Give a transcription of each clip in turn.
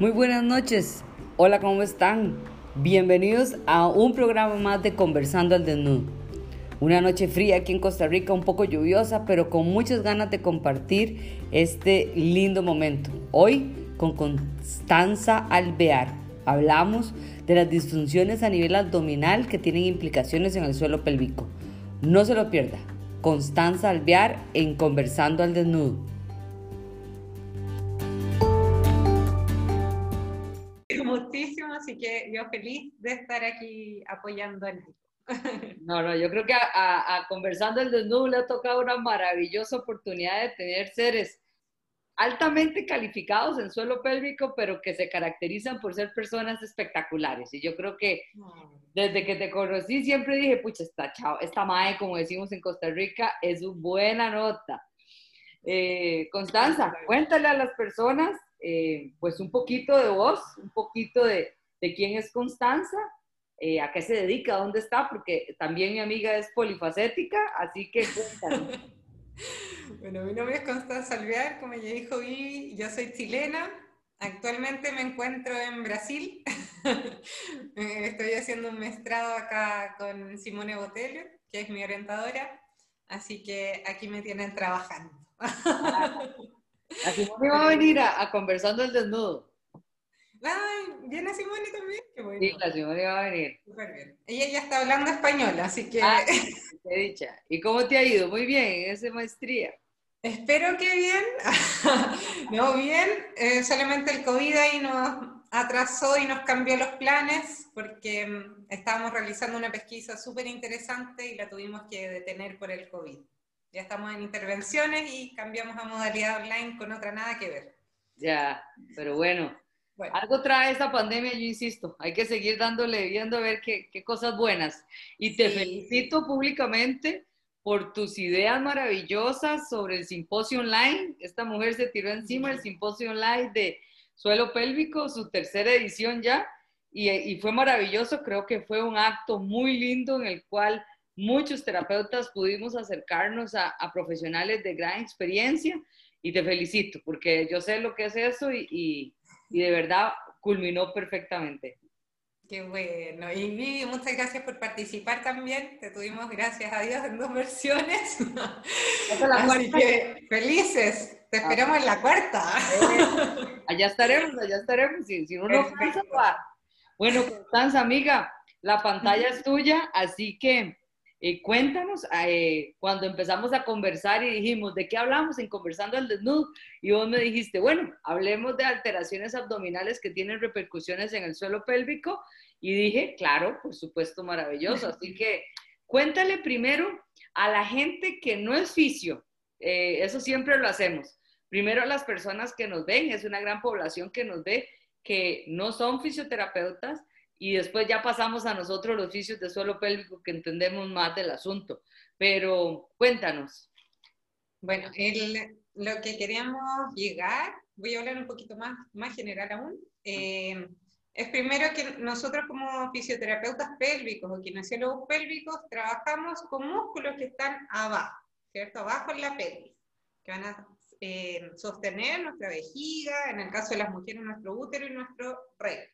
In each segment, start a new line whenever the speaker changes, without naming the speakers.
Muy buenas noches. Hola, ¿cómo están? Bienvenidos a un programa más de Conversando al Desnudo. Una noche fría aquí en Costa Rica, un poco lluviosa, pero con muchas ganas de compartir este lindo momento. Hoy con Constanza Alvear. Hablamos de las disfunciones a nivel abdominal que tienen implicaciones en el suelo pélvico. No se lo pierda. Constanza Alvear en Conversando al Desnudo.
Así que yo feliz de estar aquí apoyando al
No, no, yo creo que a, a, Conversando el Desnudo le ha tocado una maravillosa oportunidad de tener seres altamente calificados en suelo pélvico, pero que se caracterizan por ser personas espectaculares. Y yo creo que desde que te conocí siempre dije, pucha, esta, chao, esta mae, como decimos en Costa Rica, es una buena nota. Eh, Constanza, cuéntale a las personas eh, pues un poquito de vos, un poquito de, de quién es Constanza, eh, a qué se dedica, dónde está, porque también mi amiga es polifacética, así que cuéntanos.
Bueno, mi nombre es Constanza Alvear, como ya dijo Vivi, yo soy chilena, actualmente me encuentro en Brasil, eh, estoy haciendo un mestrado acá con Simone Botelho, que es mi orientadora, así que aquí me tienen trabajando.
Así Simone va a venir a, Conversando el Desnudo.
Ay, ¿viene Simone también?
Qué bueno. Sí, la Simone va a venir.
Súper bien. Ella ya está hablando español, así que...
Ah, qué dicha. ¿Y cómo te ha ido? Muy bien, en esa maestría.
Espero que bien. no, bien. Eh, solamente el COVID ahí nos atrasó y nos cambió los planes porque mm, estábamos realizando una pesquisa súper interesante y la tuvimos que detener por el COVID. Ya estamos en intervenciones y cambiamos a modalidad online con otra nada que ver.
Ya, pero bueno, algo trae esta pandemia, yo insisto, hay que seguir dándole, viendo a ver qué, qué cosas buenas. Y te felicito públicamente por tus ideas maravillosas sobre el simposio online. Esta mujer se tiró encima del simposio online de suelo pélvico, su tercera edición ya, y, y, fue maravilloso. Creo que fue un acto muy lindo en el cual muchos terapeutas pudimos acercarnos a, a profesionales de gran experiencia y te felicito porque yo sé lo que es eso y, y de verdad culminó perfectamente.
Qué bueno. Y Vivi, muchas gracias por participar también. Te tuvimos, gracias a Dios, en dos versiones. Así que felices. Te esperamos en la cuarta.
Allá estaremos, allá estaremos. Si, si uno Bueno, Constanza, amiga, la pantalla es tuya, así que eh, cuéntanos, eh, cuando empezamos a conversar y dijimos, ¿de qué hablamos en Conversando al Desnudo? Y vos me dijiste, bueno, hablemos de alteraciones abdominales que tienen repercusiones en el suelo pélvico. Y dije, claro, por supuesto, maravilloso. Así que cuéntale primero a la gente que no es fisio, eh, eso siempre lo hacemos. Primero a las personas que nos ven, es una gran población que nos ve, que no son fisioterapeutas, y después ya pasamos a nosotros los oficios de suelo pélvico que entendemos más del asunto. Pero cuéntanos.
Bueno, lo que queríamos llegar, voy a hablar un poquito más, más general aún, eh, es primero que nosotros como fisioterapeutas pélvicos o kinesiólogos pélvicos trabajamos con músculos que están abajo, ¿cierto? Abajo en la pelvis, que van a eh, sostener nuestra vejiga, en el caso de las mujeres nuestro útero y nuestro recto.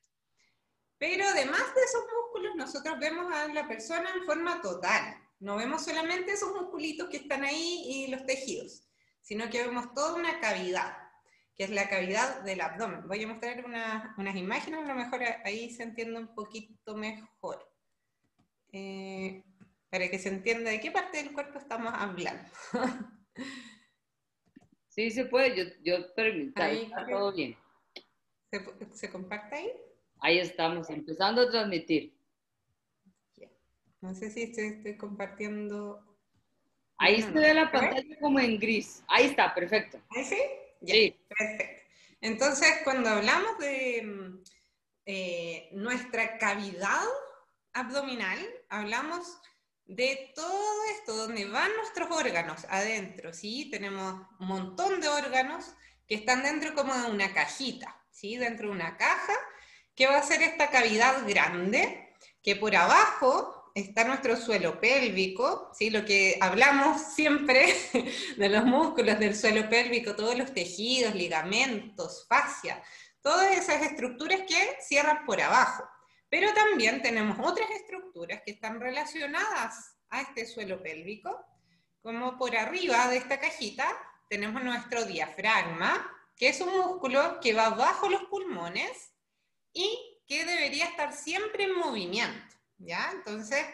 Pero además de esos músculos, nosotros vemos a la persona en forma total. No vemos solamente esos musculitos que están ahí y los tejidos, sino que vemos toda una cavidad, que es la cavidad del abdomen. Voy a mostrar unas imágenes, a lo mejor ahí se entiende un poquito mejor. Eh, para que se entienda de qué parte del cuerpo estamos hablando.
sí, se puede, yo, yo está todo bien.
¿Se, ¿Se comparte ahí?
Ahí estamos, empezando a transmitir.
No sé si estoy, compartiendo.
Ahí se ve la pantalla como en gris. Ahí está, perfecto.
¿Ahí sí? sí. Perfecto. Entonces, cuando hablamos de eh, nuestra cavidad abdominal, hablamos de todo esto, donde van nuestros órganos adentro, ¿sí? Tenemos un montón de órganos que están dentro como de una cajita, ¿sí? Dentro de una caja ¿Qué va a ser esta cavidad grande? Que por abajo está nuestro suelo pélvico, ¿sí? lo que hablamos siempre de los músculos del suelo pélvico, todos los tejidos, ligamentos, fascia, todas esas estructuras que cierran por abajo. Pero también tenemos otras estructuras que están relacionadas a este suelo pélvico, como por arriba de esta cajita tenemos nuestro diafragma, que es un músculo que va bajo los pulmones y que debería estar siempre en movimiento, ¿ya? Entonces,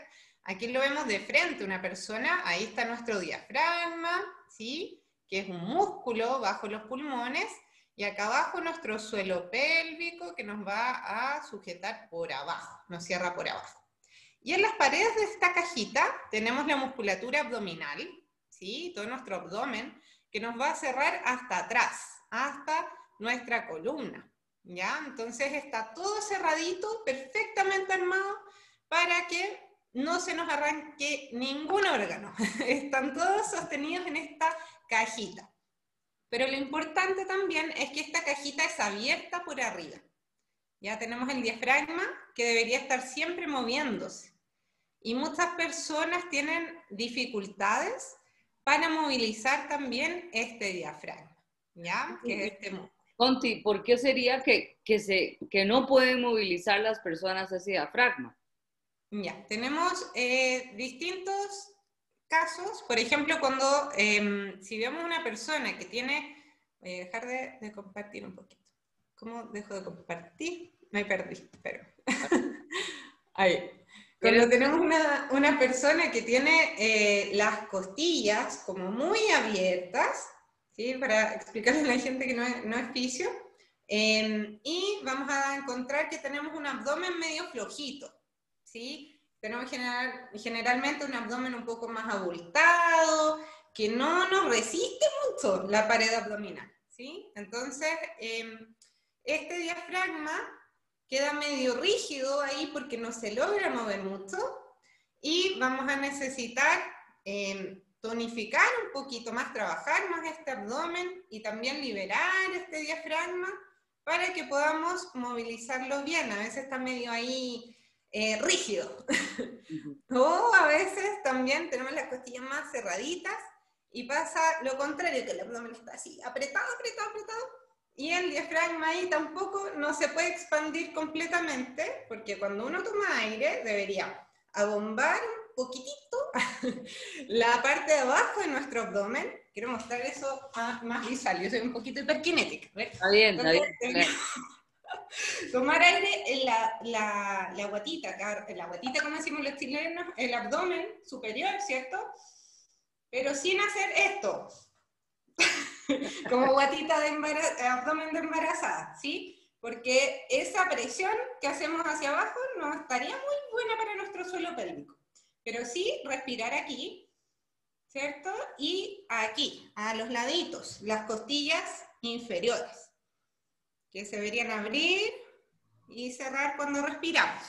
aquí lo vemos de frente, una persona, ahí está nuestro diafragma, ¿sí? Que es un músculo bajo los pulmones, y acá abajo nuestro suelo pélvico que nos va a sujetar por abajo, nos cierra por abajo. Y en las paredes de esta cajita tenemos la musculatura abdominal, ¿sí? Todo nuestro abdomen, que nos va a cerrar hasta atrás, hasta nuestra columna, ¿ya? Entonces está todo cerradito, perfectamente armado, para que no se nos arranque ningún órgano. Están todos sostenidos en esta cajita. Pero lo importante también es que esta cajita es abierta por arriba. Ya tenemos el diafragma que debería estar siempre moviéndose. Y muchas personas tienen dificultades para movilizar también este diafragma, ¿ya? Que es este músculo.
Conti, ¿por qué sería que, que, se, que no pueden movilizar las personas ese diafragma?
Ya, tenemos eh, distintos casos, por ejemplo, cuando em, si vemos una persona que tiene, voy a dejar de, compartir un poquito. ¿Cómo dejo de compartir? Me perdí, pero ahí. Cuando tenemos una, una persona que tiene eh, las costillas como muy abiertas, ¿sí? para explicarle a la gente que no es, no es fisio, em, y vamos a encontrar que tenemos un abdomen medio flojito, ¿sí? Tenemos general, generalmente un abdomen un poco más abultado, que no nos resiste mucho la pared abdominal, ¿sí? Entonces, em, este diafragma queda medio rígido ahí porque no se logra mover mucho y vamos a necesitar em, tonificar un poquito más, trabajar más este abdomen y también liberar este diafragma para que podamos movilizarlo bien. A veces está medio ahí eh, rígido. o a veces también tenemos las costillas más cerraditas y pasa lo contrario, que el abdomen está así, apretado, apretado, apretado, y el diafragma ahí tampoco no se puede expandir completamente, porque cuando uno toma aire debería abombar poquitito la parte de abajo de nuestro abdomen. Quiero mostrar eso más, visual, yo soy un poquito hiperkinética.
Está bien, está bien.
Tomar aire en la, la, la guatita, la guatita como decimos los chilenos, el abdomen superior, ¿cierto? Pero sin hacer esto, como guatita de abdomen de embarazada, ¿sí? Porque esa presión que hacemos hacia abajo no estaría muy buena para nuestro suelo pélvico. Pero sí respirar aquí, ¿cierto? Y aquí, a los laditos, las costillas inferiores que se deberían abrir y cerrar cuando respiramos.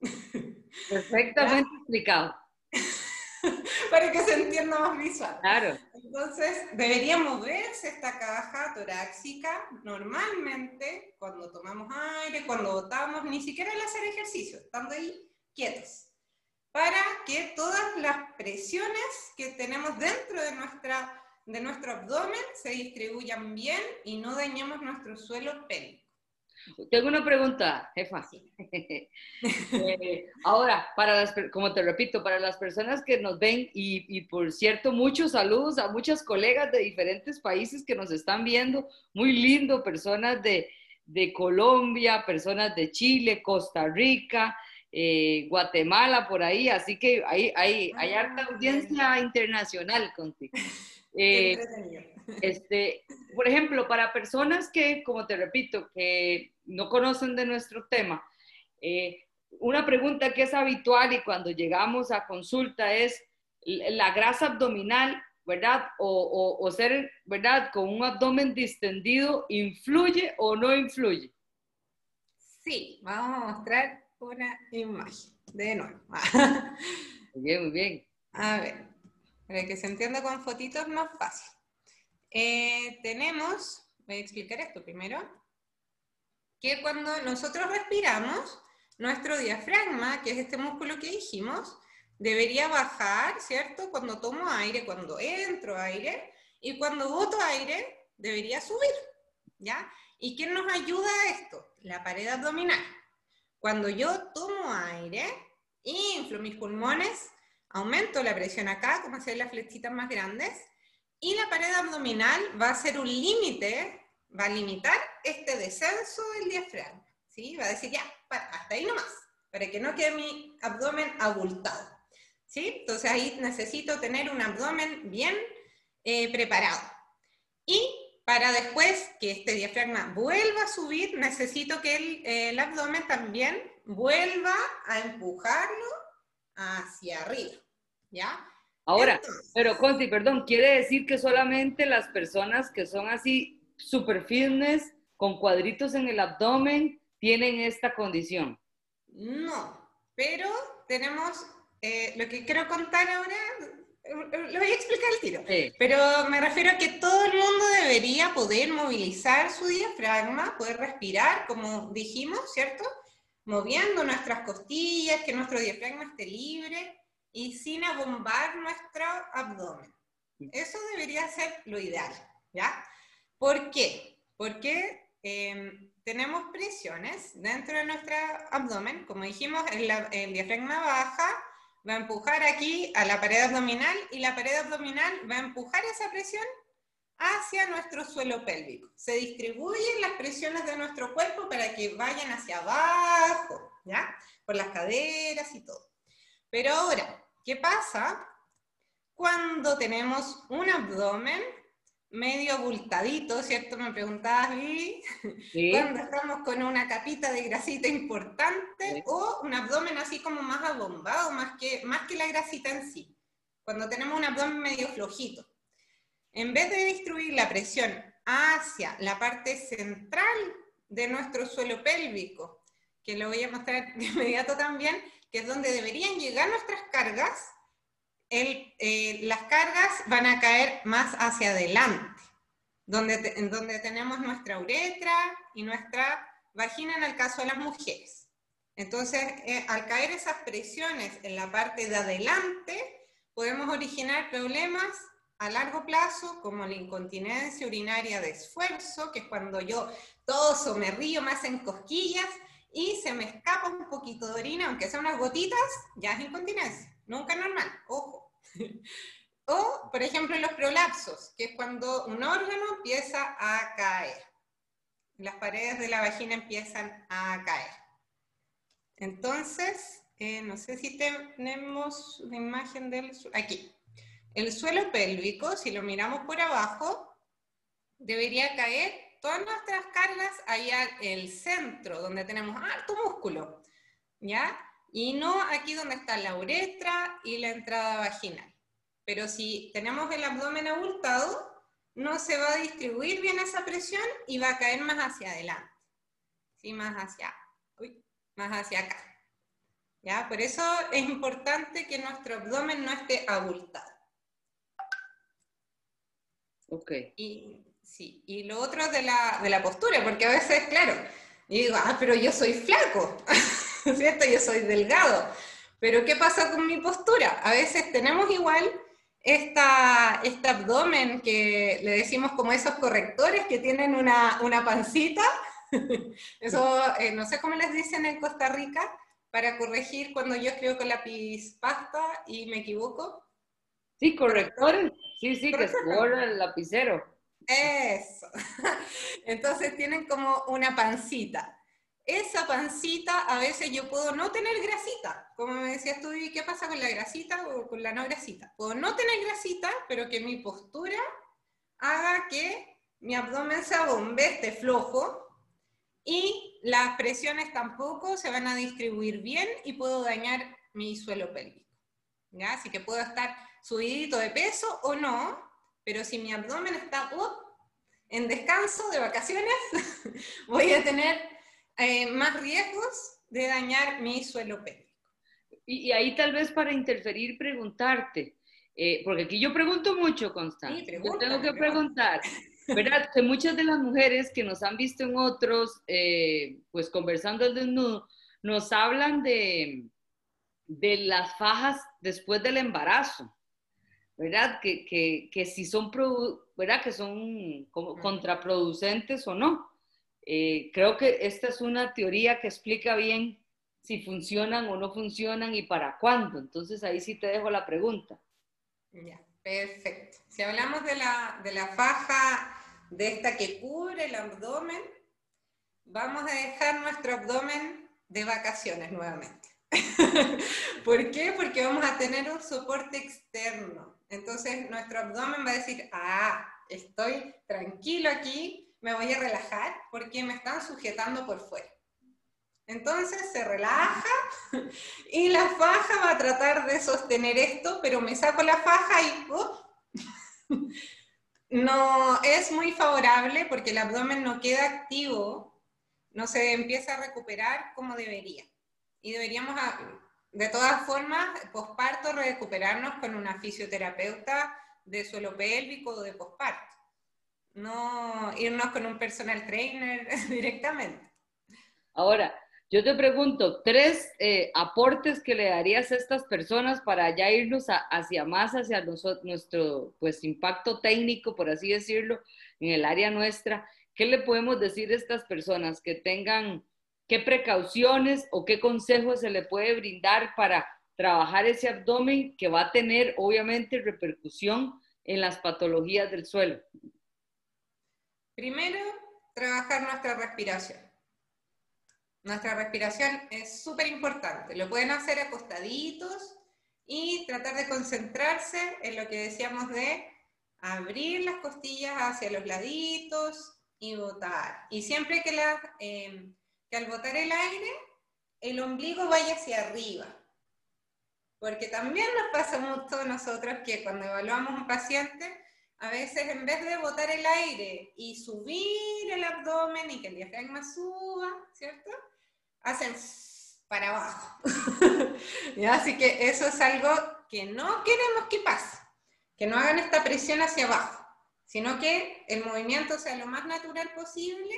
Perfectamente explicado.
Para que se entienda más visual.
Claro.
Entonces, debería moverse esta caja torácica normalmente cuando tomamos aire, cuando botamos, ni siquiera al hacer ejercicio, estando ahí quietos, para que todas las presiones que tenemos dentro de nuestra de nuestro abdomen se distribuyan bien y no dañemos nuestro suelo pélvico.
Tengo una pregunta, jefa. Eh, ahora, para las, como te repito, para las personas que nos ven, y, y, por cierto, muchos saludos a muchas colegas de diferentes países que nos están viendo, muy lindo, personas de, de Colombia, personas de Chile, Costa Rica, eh, Guatemala, por ahí, así que hay, hay, hay harta ah, audiencia internacional contigo. Eh, este, por ejemplo, para personas que, como te repito, que no conocen de nuestro tema, eh, una pregunta que es habitual y cuando llegamos a consulta es la grasa abdominal, ¿verdad? O, o, ser, ¿verdad? Con un abdomen distendido, ¿influye o no influye?
Sí, vamos a mostrar una imagen de nuevo.
muy bien, muy bien.
A ver. Para que se entienda con fotitos más fácil. Eh, tenemos, voy a explicar esto primero, que cuando nosotros respiramos, nuestro diafragma, que es este músculo que dijimos, debería bajar, ¿cierto? Cuando tomo aire, cuando entro aire, y cuando boto aire, debería subir, ¿ya? ¿Y qué nos ayuda a esto? La pared abdominal. Cuando yo tomo aire, inflo mis pulmones, aumento la presión acá, como hacer las flechitas más grandes, y la pared abdominal va a ser un límite, va a limitar este descenso del diafragma, ¿sí? Va a decir, ya, hasta ahí nomás, para que no quede mi abdomen abultado, ¿sí? Entonces ahí necesito tener un abdomen bien eh, preparado. Y para después que este diafragma vuelva a subir, necesito que el, abdomen también vuelva a empujarlo hacia arriba, ¿ya?
Ahora, pero Consti, perdón, ¿quiere decir que solamente las personas que son así super fitness, con cuadritos en el abdomen, tienen esta condición?
No, pero tenemos, eh, lo que quiero contar ahora, lo voy a explicar el tiro. Pero me refiero a que todo el mundo debería poder movilizar su diafragma, poder respirar, como dijimos, ¿cierto? Moviendo nuestras costillas, que nuestro diafragma esté libre y sin abombar nuestro abdomen. Eso debería ser lo ideal, ¿ya? ¿Por qué? Porque em, tenemos presiones dentro de nuestro abdomen, como dijimos, el, el diafragma baja, va a empujar aquí a la pared abdominal y la pared abdominal va a empujar esa presión hacia nuestro suelo pélvico. Se distribuyen las presiones de nuestro cuerpo para que vayan hacia abajo, ¿ya? Por las caderas y todo. Pero ahora, ¿qué pasa cuando tenemos un abdomen medio abultadito, ¿cierto? Me preguntabas, y cuando estamos con una capita de grasita importante o un abdomen así como más abombado, más que, más que la grasita en sí. Cuando tenemos un abdomen medio flojito. En vez de distribuir la presión hacia la parte central de nuestro suelo pélvico, que lo voy a mostrar de inmediato también, que es donde deberían llegar nuestras cargas, eh, las cargas van a caer más hacia adelante, donde, donde tenemos nuestra uretra y nuestra vagina en el caso de las mujeres. Entonces, eh, al caer esas presiones en la parte de adelante, podemos originar problemas a largo plazo, como la incontinencia urinaria de esfuerzo, que es cuando yo toso, me río, me hacen cosquillas y se me escapa un poquito de orina, aunque sea unas gotitas, ya es incontinencia. Nunca normal, ojo. o, por ejemplo, los prolapsos, que es cuando un órgano empieza a caer. Las paredes de la vagina empiezan a caer. Entonces, eh, no sé si tenemos una imagen del... Aquí. El suelo pélvico, si lo miramos por abajo, debería caer todas nuestras cargas allá el centro, donde tenemos alto músculo, ¿ya? Y no aquí donde está la uretra y la entrada vaginal. Pero si tenemos el abdomen abultado, no se va a distribuir bien esa presión y va a caer más hacia adelante. ¿Sí? Más hacia, más hacia acá. ¿Ya? Por eso es importante que nuestro abdomen no esté abultado.
Ok.
Y, sí, y lo otro de la, de la postura, porque a veces, claro, digo, ah, pero yo soy flaco. ¿cierto? Yo soy delgado. Pero ¿qué pasa con mi postura? A veces tenemos igual esta, este abdomen que le decimos como esos correctores que tienen una, una pancita. Eso, eh, no sé cómo les dicen en Costa Rica, para corregir cuando yo escribo con lápiz pasta y me equivoco.
Sí, correctores. Sí, sí, que se borra el lapicero.
Eso. Entonces tienen como una pancita esa pancita a veces yo puedo no tener grasita, como me decías tú, ¿y qué pasa con la grasita o con la no grasita? Puedo no tener grasita, pero que mi postura haga que mi abdomen se abombe, esté flojo, y las presiones tampoco se van a distribuir bien y puedo dañar mi suelo pélvico. ¿ya? Así que puedo estar subidito de peso o no, pero si mi abdomen está uh, en descanso de vacaciones, voy a tener eh, más riesgos de dañar mi suelo pélvico.
Y, ahí tal vez para interferir preguntarte, eh, porque aquí yo pregunto mucho, Constante. yo tengo que preguntar, ¿verdad? Que muchas de las mujeres que nos han visto en otros, eh, pues conversando el desnudo, nos hablan de, de las fajas después del embarazo. ¿verdad? Que, que, que si son, ¿verdad? Que son como contraproducentes o no. Eh, creo que esta es una teoría que explica bien si funcionan o no funcionan y para cuándo. Entonces ahí sí te dejo la pregunta.
Ya, perfecto. Si hablamos de la, de la faja de esta que cubre el abdomen, vamos a dejar nuestro abdomen de vacaciones nuevamente. ¿Por qué? Porque vamos a tener un soporte externo. Entonces nuestro abdomen va a decir, ah, estoy tranquilo aquí, me voy a relajar porque me están sujetando por fuera. Entonces se relaja y la faja va a tratar de sostener esto, pero me saco la faja y ¡oh! no es muy favorable porque el abdomen no queda activo, no se empieza a recuperar como debería. Y deberíamos, de todas formas, posparto, recuperarnos con una fisioterapeuta de suelo pélvico o de posparto. No irnos con un personal trainer directamente.
Ahora, yo te pregunto, tres eh, aportes que le darías a estas personas para ya irnos hacia más, hacia nuestro pues, impacto técnico, por así decirlo, en el área nuestra. ¿Qué le podemos decir a estas personas que tengan, qué precauciones o qué consejos se le puede brindar para trabajar ese abdomen que va a tener obviamente repercusión en las patologías del suelo?
Primero, trabajar nuestra respiración. Nuestra respiración es súper importante. Lo pueden hacer acostaditos y tratar de concentrarse en lo que decíamos de abrir las costillas hacia los laditos y botar. Y siempre que, eh, que al botar el aire, el ombligo vaya hacia arriba. Porque también nos pasa mucho a nosotros que cuando evaluamos un paciente, a veces en vez de botar el aire y subir el abdomen y que el diafragma suba, ¿cierto? hacen para abajo. Así que eso es algo que no queremos que pase, que no hagan esta presión hacia abajo, sino que el movimiento sea lo más natural posible,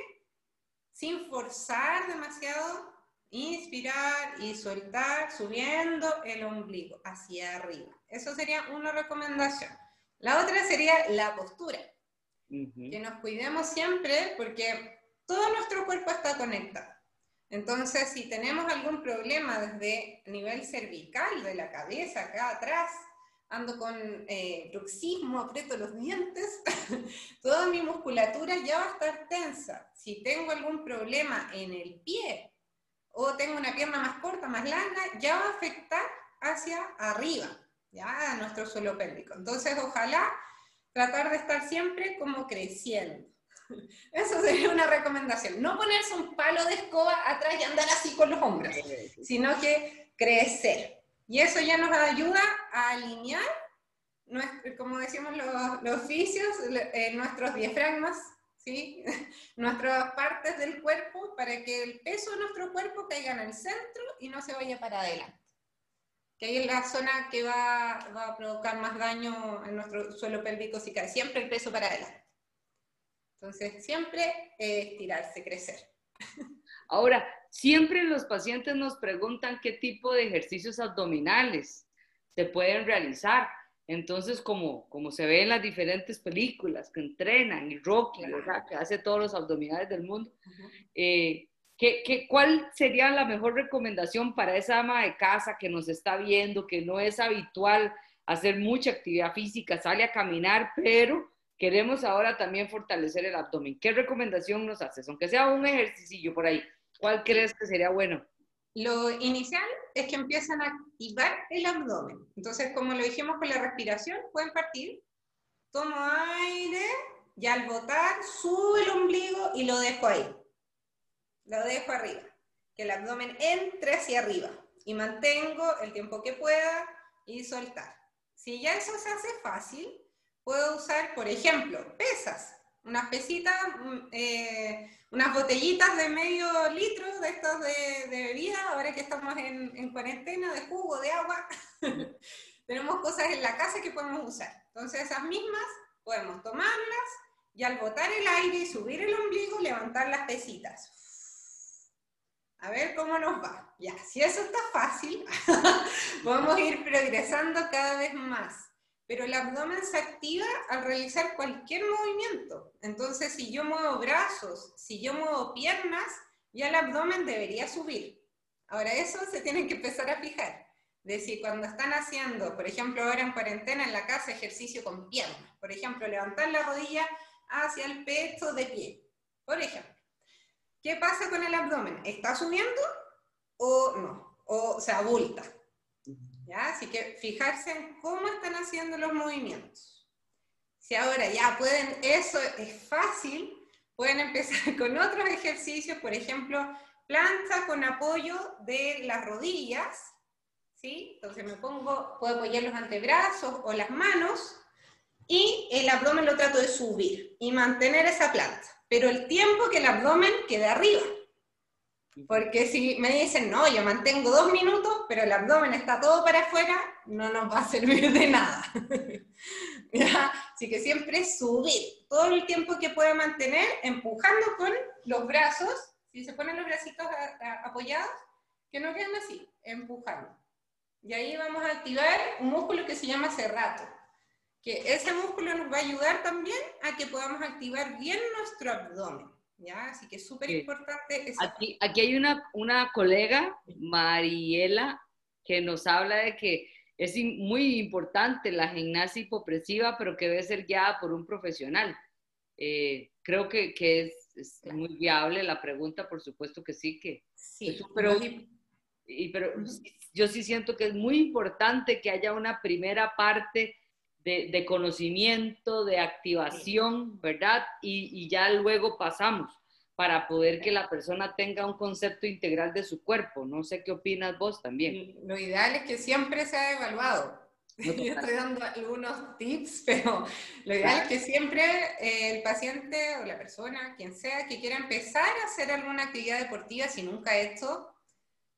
sin forzar demasiado, inspirar y soltar, subiendo el ombligo hacia arriba. Eso sería una recomendación. La otra sería la postura. Que nos cuidemos siempre porque todo nuestro cuerpo está conectado. Entonces, si tenemos algún problema desde nivel cervical de la cabeza, acá atrás, ando con eh, bruxismo, aprieto los dientes, toda mi musculatura ya va a estar tensa. Si tengo algún problema en el pie o tengo una pierna más corta, más larga, ya va a afectar hacia arriba, ya a nuestro suelo pélvico. Entonces, ojalá tratar de estar siempre como creciendo. Eso sería una recomendación. No ponerse un palo de escoba atrás y andar así con los hombros, sino que crecer. Y eso ya nos ayuda a alinear, como decimos los, los oficios, eh, nuestros diafragmas, ¿sí? nuestras partes del cuerpo, para que el peso de nuestro cuerpo caiga en el centro y no se vaya para adelante. Que ahí es la zona que va, va a provocar más daño en nuestro suelo pélvico si cae siempre el peso para adelante. Entonces, siempre estirarse, crecer.
Ahora, siempre los pacientes nos preguntan qué tipo de ejercicios abdominales se pueden realizar. Entonces, como, como se ve en las diferentes películas que entrenan y Rocky, que hace todos los abdominales del mundo, eh, ¿qué, qué, cuál sería la mejor recomendación para esa ama de casa que nos está viendo, que no es habitual hacer mucha actividad física, sale a caminar, pero queremos ahora también fortalecer el abdomen. ¿Qué recomendación nos haces? Aunque sea un ejercicio por ahí, ¿cuál crees que sería bueno?
Lo inicial es que empiezan a activar el abdomen. Entonces, como lo dijimos con la respiración, pueden partir. Tomo aire y al botar subo el ombligo y lo dejo ahí. Lo dejo arriba. Que el abdomen entre hacia arriba. Y mantengo el tiempo que pueda y soltar. Si ya eso se hace fácil, puedo usar, por ejemplo, pesas, unas pesitas, mm, eh, unas botellitas de medio litro de estos de, bebida, ahora que estamos en, en, cuarentena, de jugo, de agua. Tenemos cosas en la casa que podemos usar. Entonces esas mismas podemos tomarlas y al botar el aire y subir el ombligo, levantar las pesitas. A ver cómo nos va. Ya, si eso está fácil, podemos ir progresando cada vez más. pero el abdomen se activa al realizar cualquier movimiento. Entonces, si yo muevo brazos, si yo muevo piernas, ya el abdomen debería subir. Ahora, eso se tienen que empezar a fijar. De si cuando están haciendo, por ejemplo, ahora en cuarentena en la casa, ejercicio con piernas. Por ejemplo, levantar la rodilla hacia el pecho de pie. Por ejemplo. ¿Qué pasa con el abdomen? ¿Está subiendo o no? O se abulta. ¿Ya? Así que fijarse en cómo están haciendo los movimientos. Si ahora ya pueden, eso es fácil, pueden empezar con otros ejercicios, por ejemplo, plancha con apoyo de las rodillas, ¿sí? Entonces me pongo, puedo apoyar los antebrazos o las manos y el abdomen lo trato de subir y mantener esa plancha, pero el tiempo que el abdomen quede arriba. Porque si me dicen, no, yo mantengo dos minutos, pero el abdomen está todo para afuera, no nos va a servir de nada. Así que siempre subir todo el tiempo que pueda mantener, empujando con los brazos, si se ponen los bracitos apoyados, que no queden así, empujando. Y ahí vamos a activar un músculo que se llama cerrato, que ese músculo nos va a ayudar también a que podamos activar bien nuestro abdomen. ¿ya? Así que es súper importante.
Aquí, aquí hay una, una colega, Mariela, que nos habla de que es muy importante la gimnasia hipopresiva, pero que debe ser guiada por un profesional. Eh, creo que, que es, es muy viable la pregunta, por supuesto que sí, que
sí,
pero, y, pero yo sí siento que es muy importante que haya una primera parte de, conocimiento, de activación, ¿verdad? Y, ya luego pasamos para poder que la persona tenga un concepto integral de su cuerpo. No sé qué opinas vos también.
Lo ideal es que siempre sea evaluado. Yo estoy dando algunos tips, pero lo ideal es que siempre eh, el paciente o la persona, quien sea, que quiera empezar a hacer alguna actividad deportiva, si nunca ha hecho,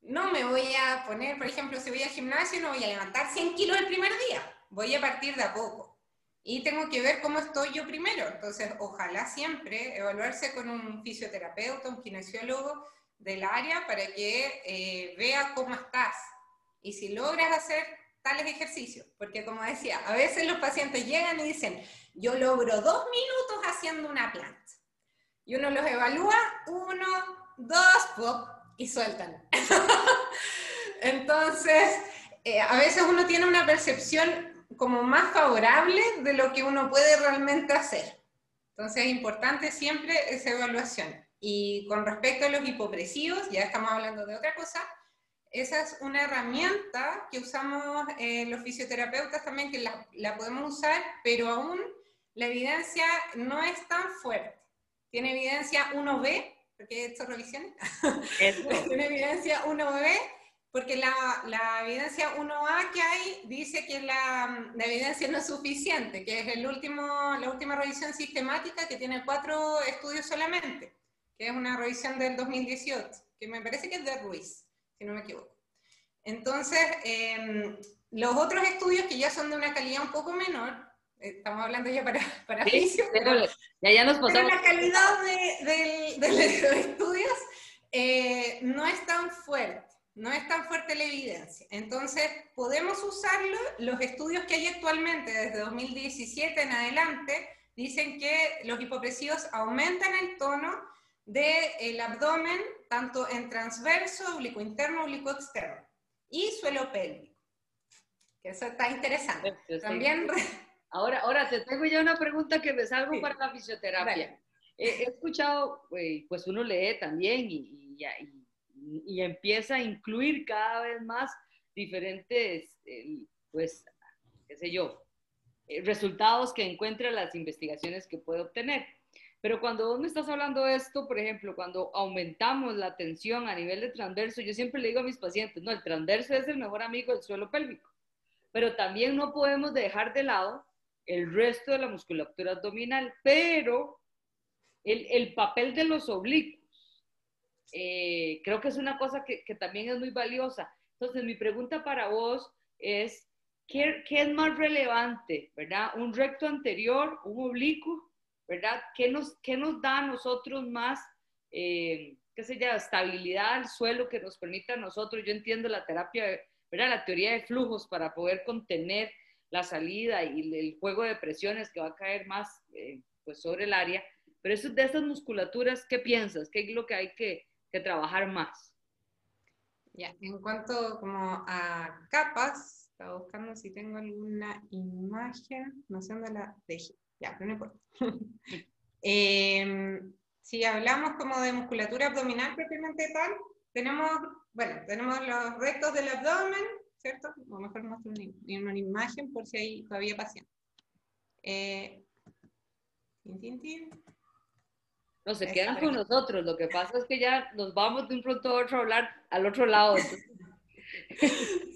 no me voy a poner, por ejemplo, si voy al gimnasio, no voy a levantar 100 kilos el primer día voy a partir de a poco. Y tengo que ver cómo estoy yo primero. Entonces, ojalá siempre evaluarse con un fisioterapeuta, un kinesiólogo del área para que eh, vea cómo estás. Y si logras hacer tales ejercicios, porque como decía, a veces los pacientes llegan y dicen, yo logro dos minutos haciendo una plancha. Y uno los evalúa, uno, dos, pop, y sueltan. Entonces, eh, a veces uno tiene una percepción como más favorable de lo que uno puede realmente hacer. Entonces es importante siempre esa evaluación. Y con respecto a los hipopresivos, ya estamos hablando de otra cosa, esa es una herramienta que usamos eh, los fisioterapeutas también, que la, la, podemos usar, pero aún la evidencia no es tan fuerte. Tiene evidencia 1B, porque he hecho revisiones. Tiene evidencia 1B, porque la, la, evidencia 1A que hay dice que la, la, evidencia no es suficiente, que es el último, la última revisión sistemática que tiene cuatro estudios solamente, que es una revisión del 2018, que me parece que es de Ruiz, si no me equivoco. Entonces, em, los otros estudios que ya son de una calidad un poco menor, estamos hablando ya para, para
pero, ya, ya nos
pero la calidad de, de, de los estudios eh, no es tan fuerte no es tan fuerte la evidencia. Entonces, podemos usarlo. Los estudios que hay actualmente, desde 2017 en adelante, dicen que los hipopresivos aumentan el tono del abdomen, tanto en transverso, oblicuo interno, oblicuo externo, y suelo pélvico. Que eso está interesante. También...
Ahora, ahora te tengo ya una pregunta que me salgo para la fisioterapia. He, escuchado, eh, pues uno lee también y, y, y y empieza a incluir cada vez más diferentes, eh, pues, qué sé yo, eh, resultados que encuentra las investigaciones que puede obtener. Pero cuando vos me estás hablando de esto, por ejemplo, cuando aumentamos la tensión a nivel de transverso, yo siempre le digo a mis pacientes, no, el transverso es el mejor amigo del suelo pélvico, pero también no podemos dejar de lado el resto de la musculatura abdominal, pero el, el papel de los oblicuos eh, creo que es una cosa que, también es muy valiosa. Entonces, mi pregunta para vos es, ¿qué, es más relevante, verdad? ¿Un recto anterior, un oblicuo, verdad? ¿Qué nos, qué nos da a nosotros más, eh, qué sé yo, estabilidad al suelo que nos permita a nosotros? Yo entiendo la terapia, ¿verdad? La teoría de flujos para poder contener la salida y el juego de presiones que va a caer más eh, pues sobre el área. Pero eso, de esas musculaturas, ¿qué piensas? ¿Qué es lo que hay que, que trabajar más?
Ya, en cuanto como a capas, estaba buscando si tengo alguna imagen, no sé dónde la dejé. Ya, pero no importa. Em, si hablamos como de musculatura abdominal propiamente tal, tenemos, bueno, tenemos los rectos del abdomen, ¿cierto? O mejor muestro una, una imagen por si hay todavía paciente. Eh,
No, se quedan con nosotros. Lo que pasa es que ya nos vamos de un pronto a otro a hablar al otro lado.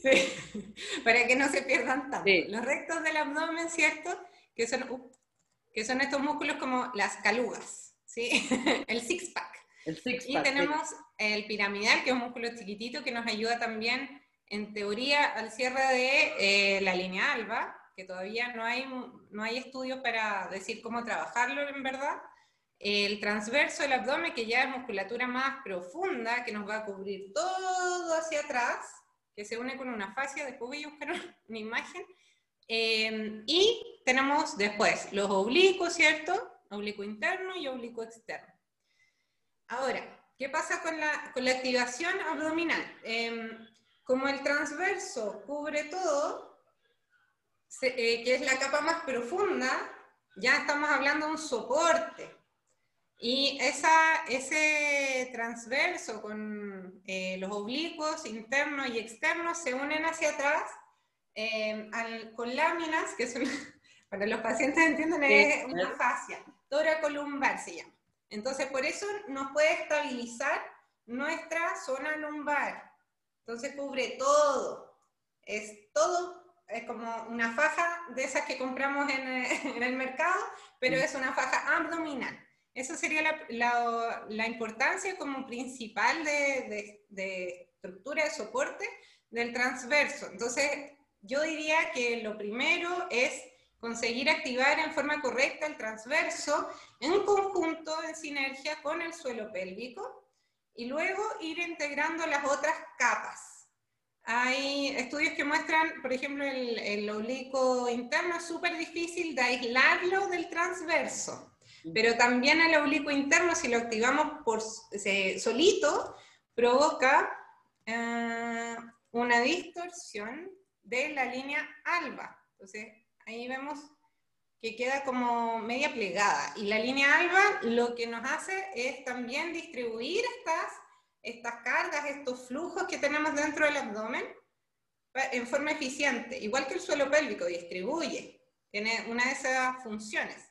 sí, para que no se pierdan tanto. Los rectos del abdomen, ¿cierto? Que son, uh, que son estos músculos como las calugas, ¿sí? El six-pack.
Six
y tenemos el piramidal, que es un músculo chiquitito que nos ayuda también, en teoría, al cierre de eh, la línea alba, que todavía no hay, no hay estudios para decir cómo trabajarlo en verdad. El transverso del abdomen, que ya es musculatura más profunda, que nos va a cubrir todo hacia atrás, que se une con una fascia, después voy a buscar una imagen. Em, y tenemos después los oblicuos, ¿cierto? Oblicuo interno y oblicuo externo. Ahora, ¿qué pasa con la, con la activación abdominal? Em, como el transverso cubre todo, eh, que es la capa más profunda, ya estamos hablando de un soporte. Y esa, ese transverso con eh, los oblicuos internos y externos se unen hacia atrás eh, con láminas, que son, para los pacientes entienden, es una fascia, toracolumbar se llama. Entonces, por eso nos puede estabilizar nuestra zona lumbar. Entonces, cubre todo, es todo es como una faja de esas que compramos en, en el mercado, pero es una faja abdominal. Esa sería la, la, importancia como principal de, de, de, estructura de soporte del transverso. Entonces, yo diría que lo primero es conseguir activar en forma correcta el transverso en conjunto, en sinergia con el suelo pélvico, y luego ir integrando las otras capas. Hay estudios que muestran, por ejemplo, el, el oblicuo interno es súper difícil de aislarlo del transverso, pero también el oblicuo interno, si lo activamos por solito, provoca eh, una distorsión de la línea alba. Entonces, ahí vemos que queda como media plegada. Y la línea alba lo que nos hace es también distribuir estas estas cargas, estos flujos que tenemos dentro del abdomen en forma eficiente, igual que el suelo pélvico distribuye, tiene una de esas funciones.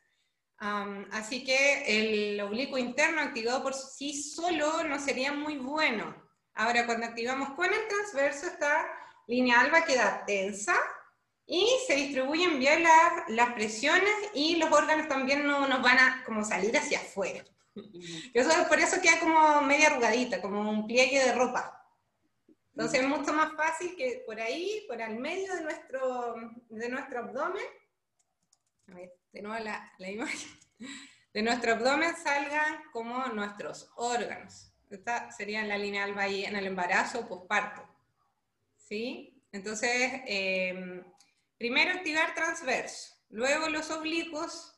Así que el oblicuo interno activado por sí solo no sería muy bueno. Ahora, cuando activamos con el transverso, esta línea alba queda tensa y se distribuyen bien las presiones y los órganos también no nos van a como salir hacia afuera. Eso, por eso queda como media arrugadita, como un pliegue de ropa. Entonces es mucho más fácil que por ahí, por al medio de nuestro, de nuestro abdomen, de nuevo la, imagen, de nuestro abdomen salgan como nuestros órganos. Esta sería la línea ahí en el embarazo o posparto. ¿Sí? Entonces, eh, primero activar transverso, luego los oblicuos,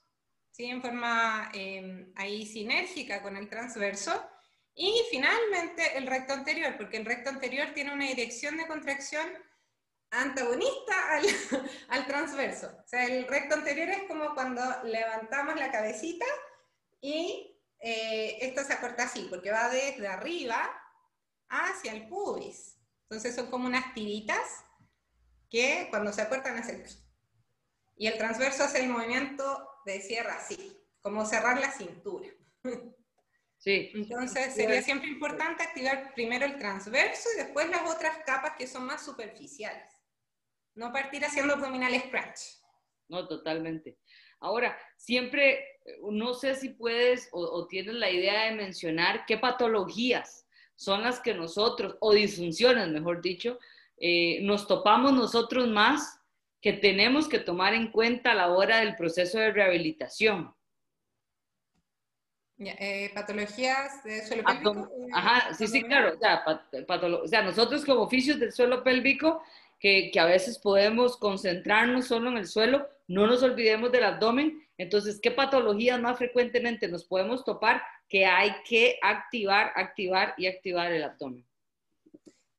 ¿sí? en forma em, ahí sinérgica con el transverso. Y finalmente el recto anterior, porque el recto anterior tiene una dirección de contracción antagonista al, al, transverso. O sea, el recto anterior es como cuando levantamos la cabecita y eh, esto se acorta así, porque va desde arriba hacia el pubis. Entonces son como unas tiritas que cuando se acortan hacen... Y el transverso hace el movimiento de cierre así, como cerrar la cintura.
Sí.
Entonces sería siempre importante activar primero el transverso y después las otras capas que son más superficiales. No partir haciendo abdominal scratch.
No, totalmente. Ahora, siempre, no sé si puedes o, tienes la idea de mencionar qué patologías son las que nosotros, o disfunciones, mejor dicho, eh, nos topamos nosotros más que tenemos que tomar en cuenta a la hora del proceso de rehabilitación.
Eh, patologías de suelo pélvico.
Ajá, sí, sí, claro. O sea, nosotros como oficios del suelo pélvico, que, que, a veces podemos concentrarnos solo en el suelo, no nos olvidemos del abdomen. Entonces, ¿qué patologías más frecuentemente nos podemos topar que hay que activar, activar y activar el abdomen?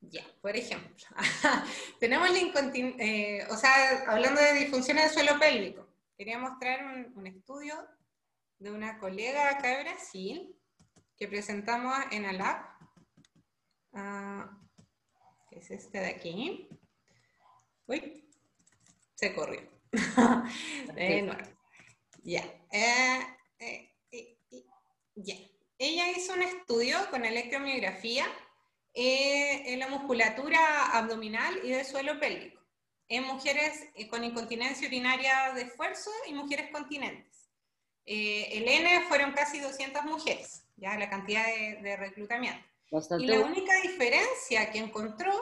Ya, por ejemplo, tenemos la incontinencia, eh, o sea, hablando de disfunciones del suelo pélvico, quería mostrar un, un estudio de una colega acá de Brasil que presentamos en ALAP, uh, que es este de aquí. Uy, se corrió. de nuevo. Ya. Eh, eh, eh, ya. Ella hizo un estudio con electromiografía en la musculatura abdominal y del suelo pélvico en mujeres con incontinencia urinaria de esfuerzo y mujeres continentes. el N fueron casi 200 mujeres, ya la cantidad de, de reclutamiento. Y la única diferencia que encontró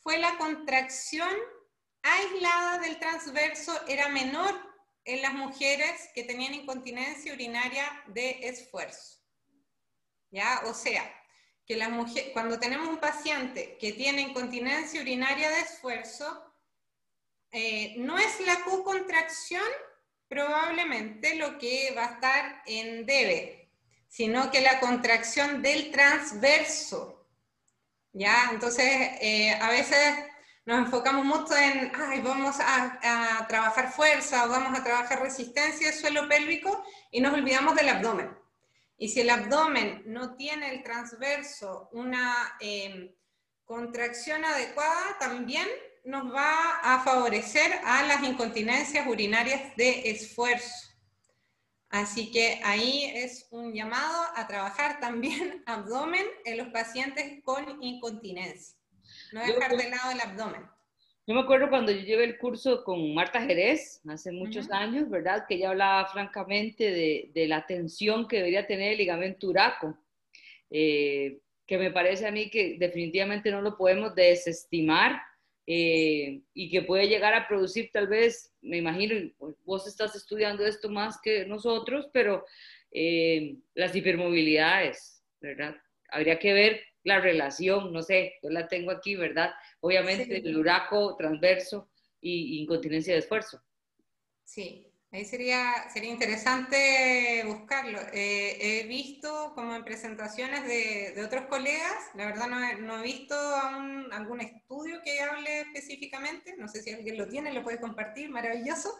fue la contracción aislada del transverso era menor en las mujeres que tenían incontinencia urinaria de esfuerzo. ¿Ya? O sea, que las mujeres, cuando tenemos un paciente que tiene incontinencia urinaria de esfuerzo, eh, no es la co-contracción probablemente lo que va a estar en debe, sino que la contracción del transverso. ¿Ya? Entonces, eh, a veces nos enfocamos mucho en, ay, vamos a, trabajar fuerza o vamos a trabajar resistencia del suelo pélvico y nos olvidamos del abdomen. Y si el abdomen no tiene el transverso una em, contracción adecuada, también nos va a favorecer a las incontinencias urinarias de esfuerzo. Así que ahí es un llamado a trabajar también abdomen en los pacientes con incontinencia. No dejar de lado el abdomen.
Yo me acuerdo cuando yo llevé el curso con Marta Jerez, hace muchos años, ¿verdad? Que ella hablaba francamente de, de, la tensión que debería tener el ligamento uraco, eh, que me parece a mí que definitivamente no lo podemos desestimar eh, y que puede llegar a producir tal vez, me imagino, vos estás estudiando esto más que nosotros, pero eh, las hipermovilidades, ¿verdad? Habría que ver la relación, no sé, yo la tengo aquí, ¿verdad? Obviamente el uraco transverso y, incontinencia de esfuerzo.
Sí, ahí sería, sería interesante buscarlo. Eh, he visto como en presentaciones de, de otros colegas, la verdad no he, no he visto algún estudio que hable específicamente, no sé si alguien lo tiene, lo puede compartir, maravilloso,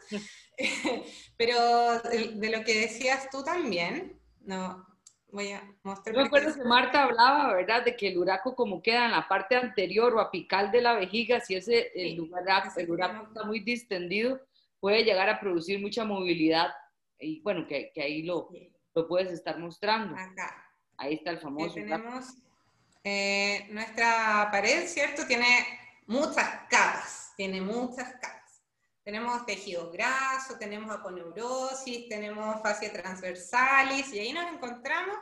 pero de, de, lo que decías tú también, no, voy a mostrar.
Yo recuerdo que Marta hablaba, ¿verdad?, de que el uraco como queda en la parte anterior o apical de la vejiga, si ese el, lugar, el uraco está muy distendido, puede llegar a producir mucha movilidad. Y bueno, que, que ahí lo, lo puedes estar mostrando.
Acá.
Ahí está el famoso.
tenemos eh, nuestra pared, ¿cierto? Tiene muchas capas, tiene muchas capas. Tenemos tejido graso, tenemos aponeurosis, tenemos fascia transversalis, y ahí nos encontramos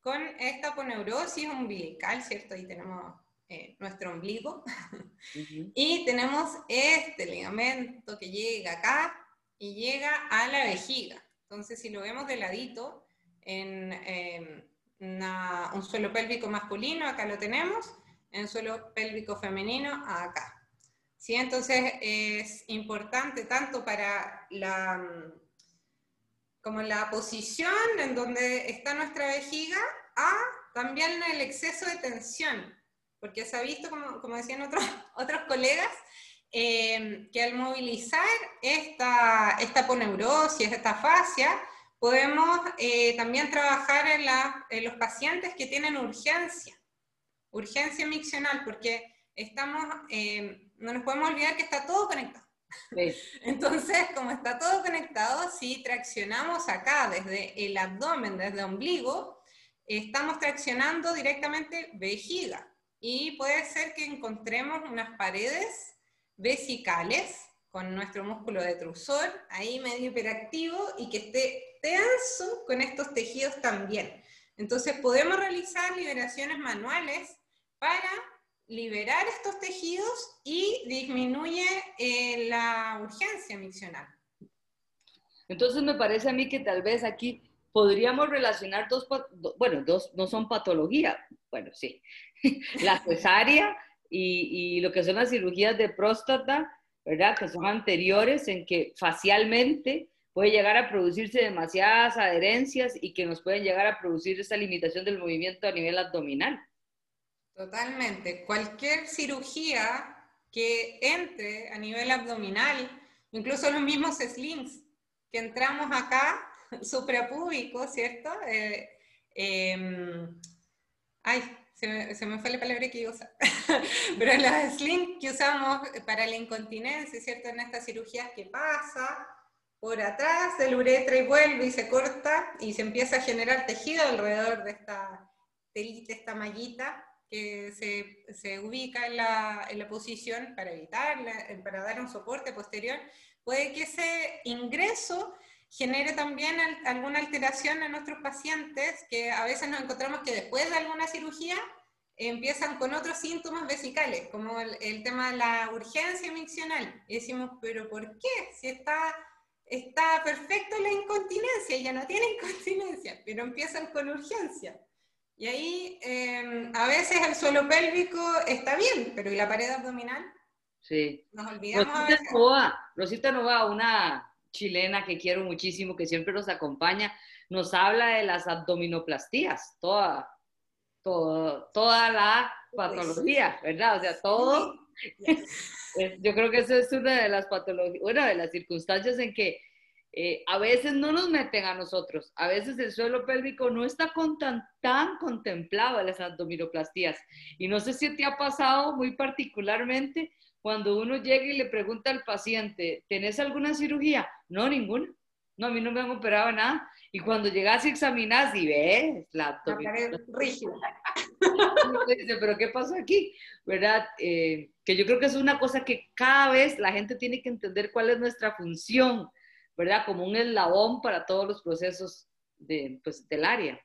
con esta aponeurosis umbilical, ¿cierto? Ahí tenemos eh, nuestro ombligo. y tenemos este ligamento que llega acá y llega a la vejiga. Entonces, si lo vemos de ladito, en em, un suelo pélvico masculino, acá lo tenemos, en suelo pélvico femenino, acá. ¿Sí? Entonces es importante tanto para la, como la posición en donde está nuestra vejiga, a también el exceso de tensión, porque se ha visto, como, como decían otros, otros colegas, eh, que al movilizar esta, esta poneurosis, esta fascia, podemos eh, también trabajar en, la, en, los pacientes que tienen urgencia, urgencia miccional, porque estamos eh, no nos podemos olvidar que está todo conectado. Entonces, como está todo conectado, si traccionamos acá desde el abdomen, desde el ombligo, estamos traccionando directamente vejiga. Y puede ser que encontremos unas paredes vesicales con nuestro músculo detrusor, ahí medio hiperactivo, y que esté tenso con estos tejidos también. Entonces podemos realizar liberaciones manuales para liberar estos tejidos y disminuye eh, la urgencia miccional.
Entonces me parece a mí que tal vez aquí podríamos relacionar dos, bueno, dos no son patologías, bueno, sí, la cesárea y, y lo que son las cirugías de próstata, ¿verdad? Que son anteriores en que facialmente puede llegar a producirse demasiadas adherencias y que nos pueden llegar a producir esta limitación del movimiento a nivel abdominal.
Totalmente. Cualquier cirugía que entre a nivel abdominal, incluso los mismos slings que entramos acá, suprapúbicos, ¿cierto? Eh, em, ay, se me, fue la palabra que iba a usar. Pero los slings que usamos para la incontinencia, ¿cierto? En estas cirugías que pasa, por atrás del uretra y vuelve y se corta y se empieza a generar tejido alrededor de esta telita, esta mallita que se, se ubica en la, en la, posición para evitar, para dar un soporte posterior, puede que ese ingreso genere también alguna alteración en nuestros pacientes, que a veces nos encontramos que después de alguna cirugía empiezan con otros síntomas vesicales, como el, el tema de la urgencia miccional. Y decimos, pero ¿por qué? Si está está perfecto la incontinencia, ya no tiene incontinencia, pero empiezan con urgencia. Y ahí em, a veces el suelo pélvico está bien, pero ¿y la pared abdominal?
Sí. Nos olvidamos. Rosita Nova, Rosita Nova, una chilena que quiero muchísimo, que siempre nos acompaña, nos habla de las abdominoplastías, toda, toda la patología, ¿verdad? O sea, todo. Yo creo que esa es una de las patologías, una de las circunstancias en que eh, a veces no nos meten a nosotros, a veces el suelo pélvico no está con tan, tan contemplado en las abdominoplastías. Y no sé si te ha pasado muy particularmente cuando uno llega y le pregunta al paciente, ¿tenés alguna cirugía? No, ninguna. No, a mí no me han operado nada. Y cuando llegas y examinas y ves la abdominoplastia. dice, pero ¿qué pasó aquí? ¿Verdad? Eh, que yo creo que es una cosa que cada vez la gente tiene que entender cuál es nuestra función, ¿verdad? Como un eslabón para todos los procesos pues, del área.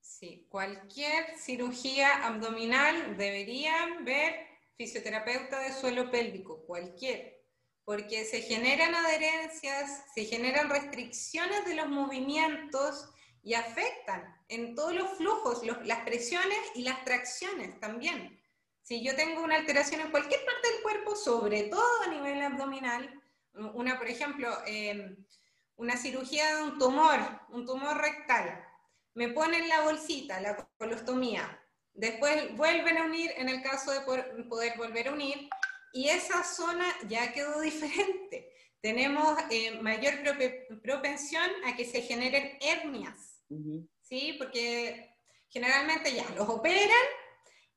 Sí, cualquier cirugía abdominal deberían ver fisioterapeuta de suelo pélvico, cualquier, porque se generan adherencias, se generan restricciones de los movimientos y afectan en todos los flujos, las presiones y las tracciones también. Si yo tengo una alteración en cualquier parte del cuerpo, sobre todo a nivel abdominal, una, por ejemplo, em, una cirugía de un tumor, un tumor rectal, me ponen la bolsita, la colostomía, después vuelven a unir, en el caso de poder, volver a unir, y esa zona ya quedó diferente. Tenemos eh, mayor propensión a que se generen hernias, ¿sí? Porque generalmente ya los operan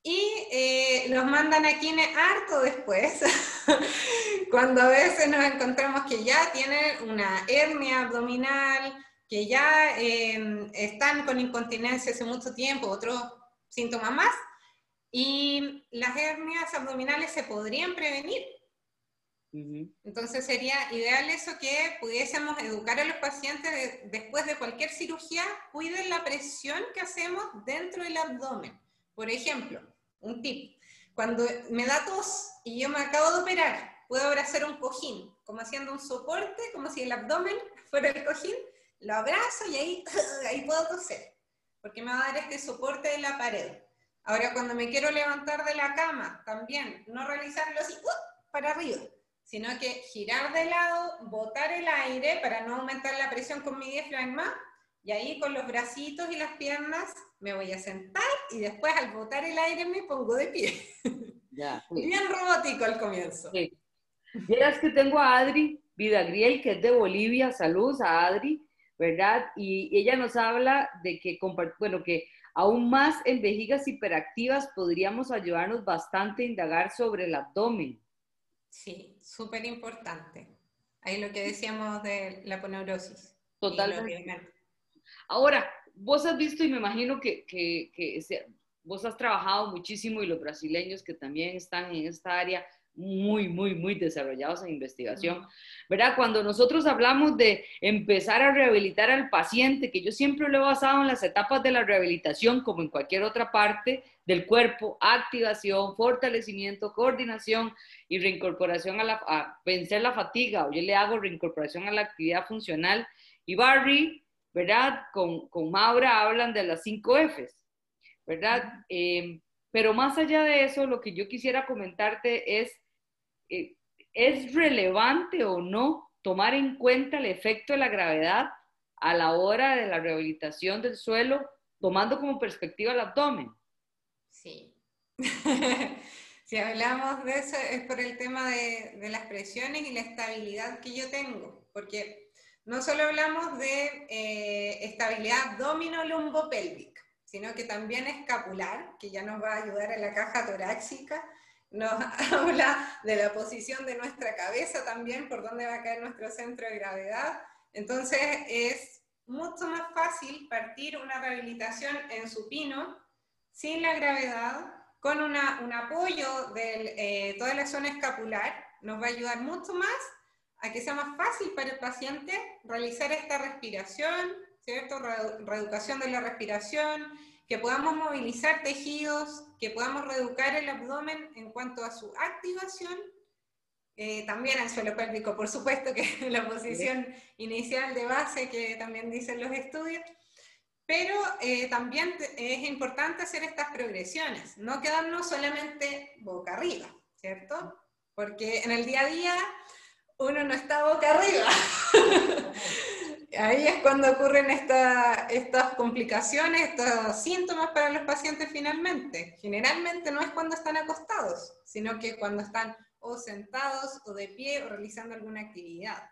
y eh, los mandan aquí harto después, cuando a veces nos encontramos que ya tienen una hernia abdominal, que ya em, están con incontinencia hace mucho tiempo, otros síntomas más, y las hernias abdominales se podrían prevenir. Entonces sería ideal eso que pudiésemos educar a los pacientes después de cualquier cirugía, cuiden la presión que hacemos dentro del abdomen. Por ejemplo, un tip, cuando me da tos y yo me acabo de operar, puedo abrazar un cojín, como haciendo un soporte, como si el abdomen fuera el cojín, lo abrazo y ahí, puedo toser, porque me va a dar este soporte de la pared. Ahora, cuando me quiero levantar de la cama, también, no realizarlo así, ¡uh! para arriba, sino que girar de lado, botar el aire para no aumentar la presión con mi diafragma, y ahí con los bracitos y las piernas me voy a sentar y después al botar el aire me pongo de pie. Ya, Bien robótico al comienzo. Sí.
Vieras que tengo a Adri Vidagriel, que es de Bolivia, saludos a Adri, ¿verdad? Y ella nos habla de que, bueno, que aún más en vejigas hiperactivas podríamos ayudarnos bastante a indagar sobre el abdomen.
Sí, súper importante. Ahí lo que decíamos de la poneurosis.
Totalmente. Ahora, vos has visto y me imagino que, que, que vos has trabajado muchísimo y los brasileños que también están en esta área muy, muy, muy desarrollados en investigación, ¿verdad? Cuando nosotros hablamos de empezar a rehabilitar al paciente, que yo siempre lo he basado en las etapas de la rehabilitación, como en cualquier otra parte del cuerpo, activación, fortalecimiento, coordinación y reincorporación a, la, a vencer la fatiga, o yo le hago reincorporación a la actividad funcional, y Barry ¿verdad? Con, con Maura hablan de las cinco Fs, ¿verdad? Eh, pero más allá de eso, lo que yo quisiera comentarte es, eh, ¿es relevante o no tomar en cuenta el efecto de la gravedad a la hora de la rehabilitación del suelo, tomando como perspectiva el abdomen?
Sí. si hablamos de eso es por el tema de, de, las presiones y la estabilidad que yo tengo, porque no solo hablamos de eh, estabilidad abdomino-lumbopélvica, sino que también escapular, que ya nos va a ayudar en la caja torácica, nos habla de la posición de nuestra cabeza también, por dónde va a caer nuestro centro de gravedad. Entonces es mucho más fácil partir una rehabilitación en supino, sin la gravedad, con una, un apoyo de eh, toda la zona escapular, nos va a ayudar mucho más a que sea más fácil para el paciente realizar esta respiración, ¿cierto? reeducación de la respiración, que podamos movilizar tejidos, que podamos reeducar el abdomen en cuanto a su activación, eh, también al suelo pélvico, por supuesto que es la posición inicial de base que también dicen los estudios, pero eh, también es importante hacer estas progresiones, no quedarnos solamente boca arriba, ¿cierto? Porque en el día a día uno no está boca arriba. Ahí es cuando ocurren estas complicaciones, estos síntomas para los pacientes finalmente. Generalmente no es cuando están acostados, sino que cuando están o sentados o de pie o realizando alguna actividad.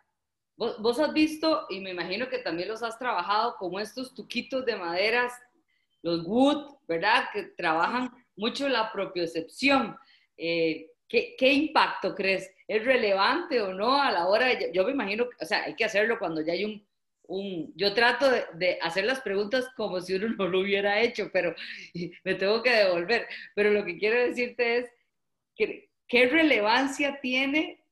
Vos has visto, y me imagino que también los has trabajado, como estos tuquitos de maderas, los wood, ¿verdad? Que trabajan mucho la propiocepción. Eh, ¿qué, ¿Qué impacto crees? ¿Es relevante o no a la hora de, yo me imagino, o sea, hay que hacerlo cuando ya hay un, un yo trato de, hacer las preguntas como si uno no lo hubiera hecho, pero me tengo que devolver. Pero lo que quiero decirte es, ¿qué relevancia tiene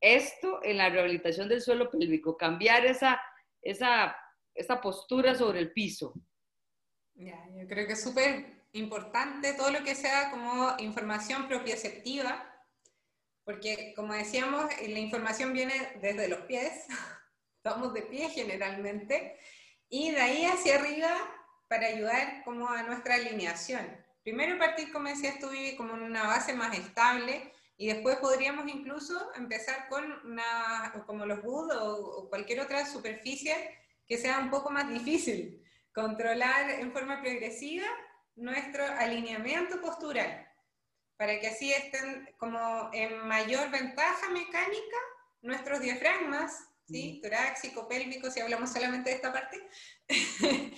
esto en la rehabilitación del suelo pélvico? Cambiar esa, esa, esa postura sobre el piso.
Ya, yo creo que es súper importante todo lo que sea como información propioceptiva porque como decíamos, eh, la información viene desde los pies, estamos de pie generalmente, y de ahí hacia arriba para ayudar como a nuestra alineación. Primero partir, como decías tú, como en una base más estable, y después podríamos incluso empezar con una, como los wood o, cualquier otra superficie que sea un poco más difícil. Controlar en forma progresiva nuestro alineamiento postural para que así estén como en mayor ventaja mecánica nuestros diafragmas, ¿sí? torácico, pélvico, si hablamos solamente de esta parte,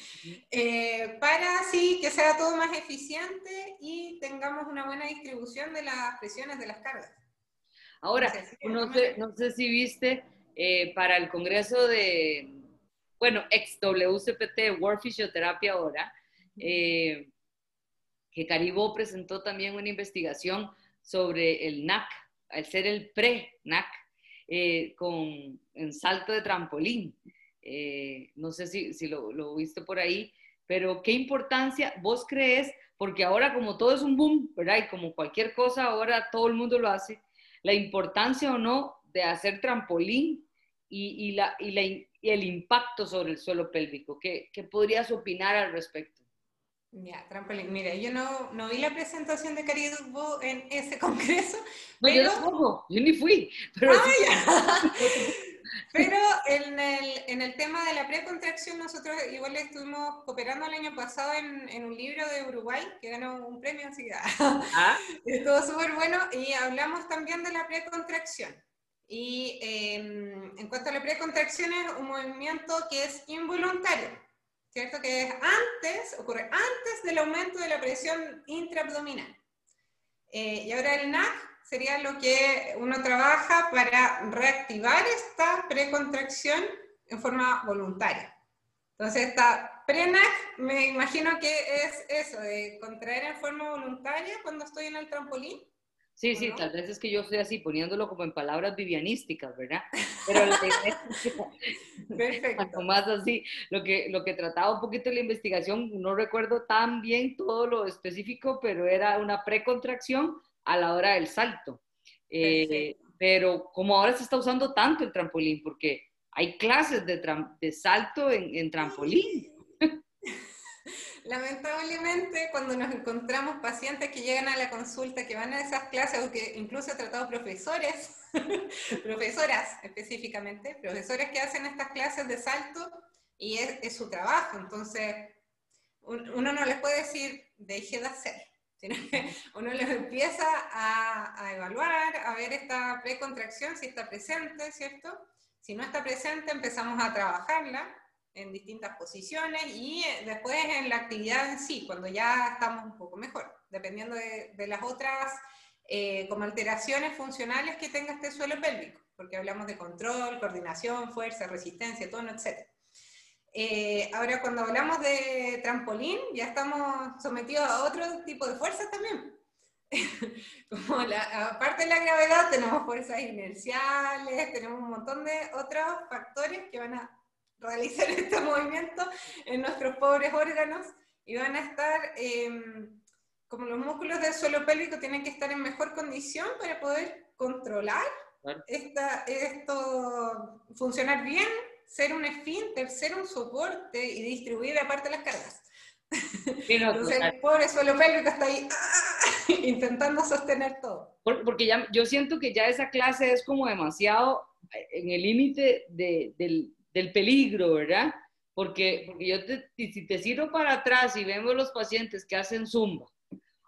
eh, para así que sea todo más eficiente y tengamos una buena distribución de las presiones de las cargas.
Ahora, no sé, no sé si viste eh, para el Congreso de, bueno, ex WCPT, World Fisioterapia ahora, eh, que Caribó presentó también una investigación sobre el NAC, al ser el pre-NAC, eh, con en salto de trampolín. Eh, no sé si, lo, lo, viste por ahí, pero qué importancia vos crees, porque ahora como todo es un boom, ¿verdad? Y como cualquier cosa, ahora todo el mundo lo hace, la importancia o no de hacer trampolín y, el impacto sobre el suelo pélvico. ¿Qué, ¿Qué podrías opinar al respecto?
Ya, trampolín. Mira, yo no, no vi la presentación de Cari en ese congreso.
pero... yo yo ni fui. Pero,
ah, pero en, el, en el tema de la precontracción, nosotros igual estuvimos cooperando el año pasado en, en un libro de Uruguay que ganó un premio enseguida. ¿Ah? Estuvo súper bueno y hablamos también de la precontracción. Y em, en cuanto a la precontracción, es un movimiento que es involuntario ¿cierto? Que es antes, ocurre antes del aumento de la presión intraabdominal. Eh, y ahora el NAC sería lo que uno trabaja para reactivar esta precontracción en forma voluntaria. Entonces, esta pre-NAC me imagino que es eso, de contraer en forma voluntaria cuando estoy en el trampolín
Sí, sí, tal vez es que yo estoy así poniéndolo como en palabras vivianísticas, ¿verdad? Pero lo Perfecto. más así, lo que, lo que trataba un poquito de la investigación, no recuerdo tan bien todo lo específico, pero era una precontracción a la hora del salto. Eh, pero como ahora se está usando tanto el trampolín, porque hay clases de, de salto en, en trampolín.
Lamentablemente, cuando nos encontramos pacientes que llegan a la consulta, que van a esas clases, o que incluso he tratado profesores, profesoras específicamente, profesores que hacen estas clases de salto y es, su trabajo. Entonces, uno no les puede decir, deje de hacer. Uno les empieza a, a evaluar, a ver esta precontracción, si está presente, ¿cierto? Si no está presente, empezamos a trabajarla en distintas posiciones y eh, después en la actividad en sí, cuando ya estamos un poco mejor, dependiendo de, las otras eh, como alteraciones funcionales que tenga este suelo pélvico, porque hablamos de control, coordinación, fuerza, resistencia, tono, etc. Eh, ahora, cuando hablamos de trampolín, ya estamos sometidos a otro tipo de fuerzas también. Como la, aparte de la gravedad, tenemos fuerzas inerciales, tenemos un montón de otros factores que van a realizar este movimiento en nuestros pobres órganos y van a estar, em, como los músculos del suelo pélvico tienen que estar en mejor condición para poder controlar esta, esto, funcionar bien, ser un esfínter, ser un soporte y distribuir aparte las cargas. Entonces el pobre suelo pélvico está ahí ¡ah! intentando sostener todo.
Porque ya, yo siento que ya esa clase es como demasiado eh, en el límite de, del, del peligro, ¿verdad? Porque, porque yo te, si te sirvo para atrás y vemos los pacientes que hacen zumba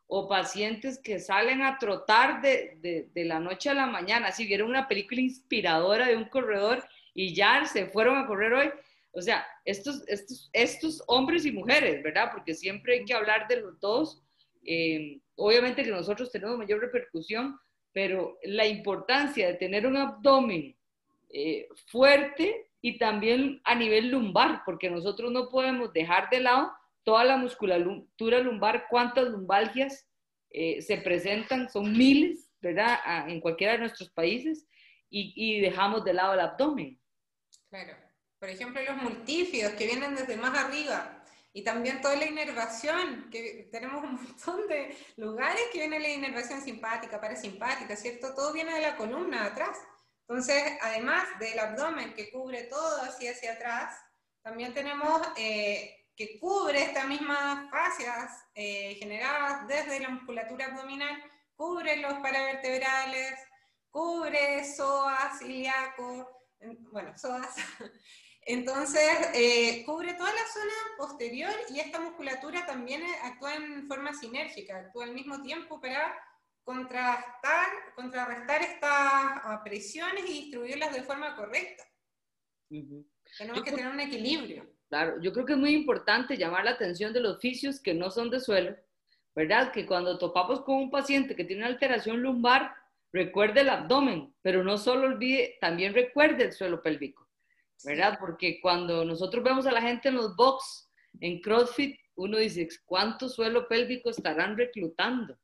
o pacientes que salen a trotar de, de, la noche a la mañana, si vieron una película inspiradora de un corredor y ya se fueron a correr hoy, o sea, estos, estos, estos hombres y mujeres, ¿verdad? Porque siempre hay que hablar de los dos. Eh, obviamente que nosotros tenemos mayor repercusión, pero la importancia de tener un abdomen eh, fuerte y también a nivel lumbar, porque nosotros no podemos dejar de lado toda la musculatura lumbar, cuántas lumbalgias eh, se presentan, son miles, ¿verdad?, en cualquiera de nuestros países, y, y, dejamos de lado el abdomen.
Claro, por ejemplo, los multífidos que vienen desde más arriba, y también toda la inervación, que tenemos un montón de lugares que viene la inervación simpática, parasimpática, ¿cierto? Todo viene de la columna atrás. Entonces, además del abdomen que cubre todo así hacia atrás, también tenemos eh, que cubre estas mismas fascias eh, generadas desde la musculatura abdominal, cubre los paravertebrales, cubre psoas, ilíaco, bueno, psoas. Entonces, eh, cubre toda la zona posterior y esta musculatura también actúa en forma sinérgica, actúa al mismo tiempo para contrastar, contrarrestar estas presiones y distribuirlas de forma correcta. Tenemos que tener un equilibrio.
Claro, yo creo que es muy importante llamar la atención de los fisios que no son de suelo, ¿verdad? Que cuando topamos con un paciente que tiene una alteración lumbar, recuerde el abdomen, pero no solo olvide, también recuerde el suelo pélvico, ¿verdad? Porque cuando nosotros vemos a la gente en los box, en CrossFit, uno dice, ¿cuánto suelo pélvico estarán reclutando?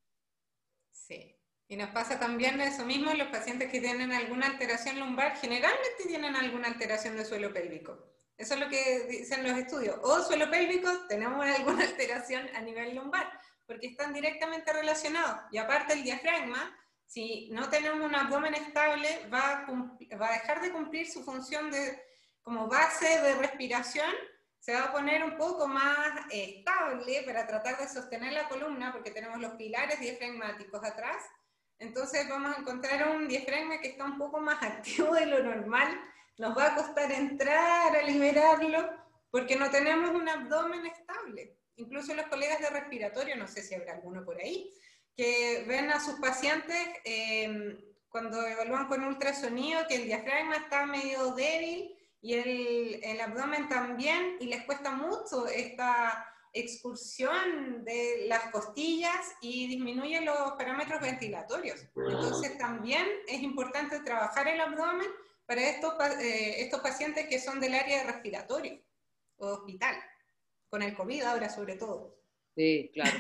Y nos pasa también eso mismo en los pacientes que tienen alguna alteración lumbar, generalmente tienen alguna alteración de suelo pélvico. Eso es lo que dicen los estudios. O suelo pélvico, tenemos alguna alteración a nivel lumbar, porque están directamente relacionados. Y aparte el diafragma, si no tenemos un abdomen estable, va a, va a dejar de cumplir su función de, como base de respiración se va a poner un poco más estable para tratar de sostener la columna, porque tenemos los pilares diafragmáticos atrás. Entonces vamos a encontrar un diafragma que está un poco más activo de lo normal. Nos va a costar entrar a liberarlo porque no tenemos un abdomen estable. Incluso los colegas de respiratorio, no sé si habrá alguno por ahí, que ven a sus pacientes eh, cuando evalúan con ultrasonido que el diafragma está medio débil y el, el, abdomen también, y les cuesta mucho esta excursión de las costillas y disminuye los parámetros ventilatorios. Entonces también es importante trabajar el abdomen para estos, eh, estos pacientes que son del área respiratorio o hospital, con el COVID ahora sobre todo.
Sí, claro.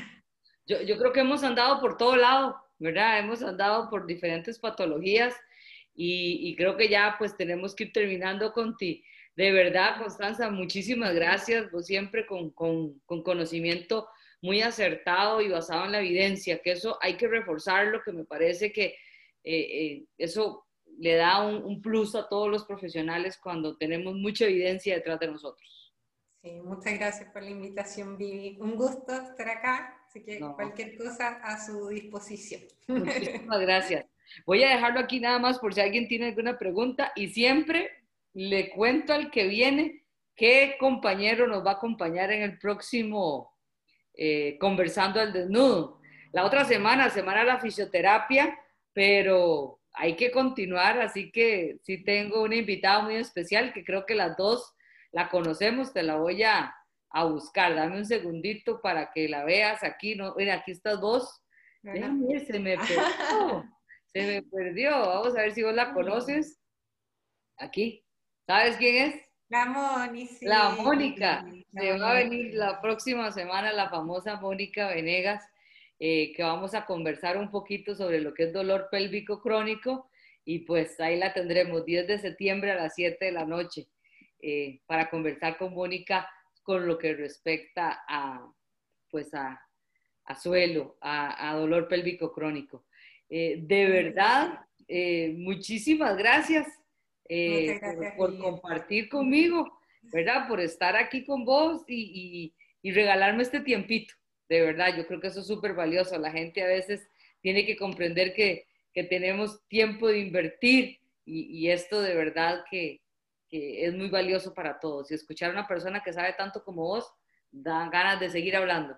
Yo, yo creo que hemos andado por todo lado, ¿verdad? Hemos andado por diferentes patologías y, creo que ya pues tenemos que ir terminando con ti. De verdad, Constanza, muchísimas gracias, vos siempre con, con, con, conocimiento muy acertado y basado en la evidencia, que eso hay que reforzarlo, que me parece que eh, eh, eso le da un, un, plus a todos los profesionales cuando tenemos mucha evidencia detrás de nosotros.
Sí, muchas gracias por la invitación, Vivi. Un gusto estar acá, así que cualquier cosa a su disposición.
Muchísimas gracias. Voy a dejarlo aquí nada más por si alguien tiene alguna pregunta y siempre le cuento al que viene qué compañero nos va a acompañar en el próximo eh, Conversando al Desnudo. La otra semana, semana de la fisioterapia, pero hay que continuar, así que sí tengo una invitada muy especial que creo que las dos la conocemos, te la voy a, buscar. Dame un segundito para que la veas aquí. No, mira, aquí estás vos. Déjame, se me perdió. se me perdió. Vamos a ver si vos la conoces. Aquí. ¿Sabes quién es?
La Mónica.
La Mónica. Se va a venir la próxima semana la famosa Mónica Venegas, eh, que vamos a conversar un poquito sobre lo que es dolor pélvico crónico. Y pues ahí la tendremos 10 de septiembre a las 7 de la noche. Eh, para conversar con Mónica con lo que respecta a, pues a, suelo, a, dolor pélvico crónico. Eh, de verdad, muchísimas gracias, por, compartir conmigo, ¿verdad? Por estar aquí con vos y, regalarme este tiempito. De verdad, yo creo que eso es súper valioso. La gente a veces tiene que comprender que, tenemos tiempo de invertir y esto de verdad que, que es muy valioso para todos. Y escuchar a una persona que sabe tanto como vos, da ganas de seguir hablando.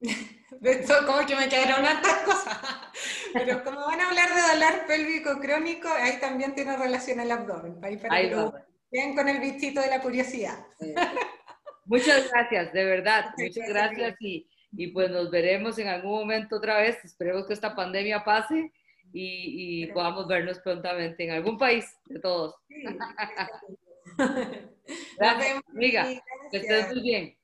Esto como que me quedaron altas cosas. Pero como van a hablar de dolor pélvico crónico, ahí también tiene relación el abdomen. Ahí para que con el bichito de la curiosidad.
Muchas gracias, de verdad. Muchas, gracias, y, y, pues nos veremos en algún momento otra vez. Esperemos que esta pandemia pase y, podamos vernos prontamente en algún país de todos. gracias, amiga. Que estés muy bien.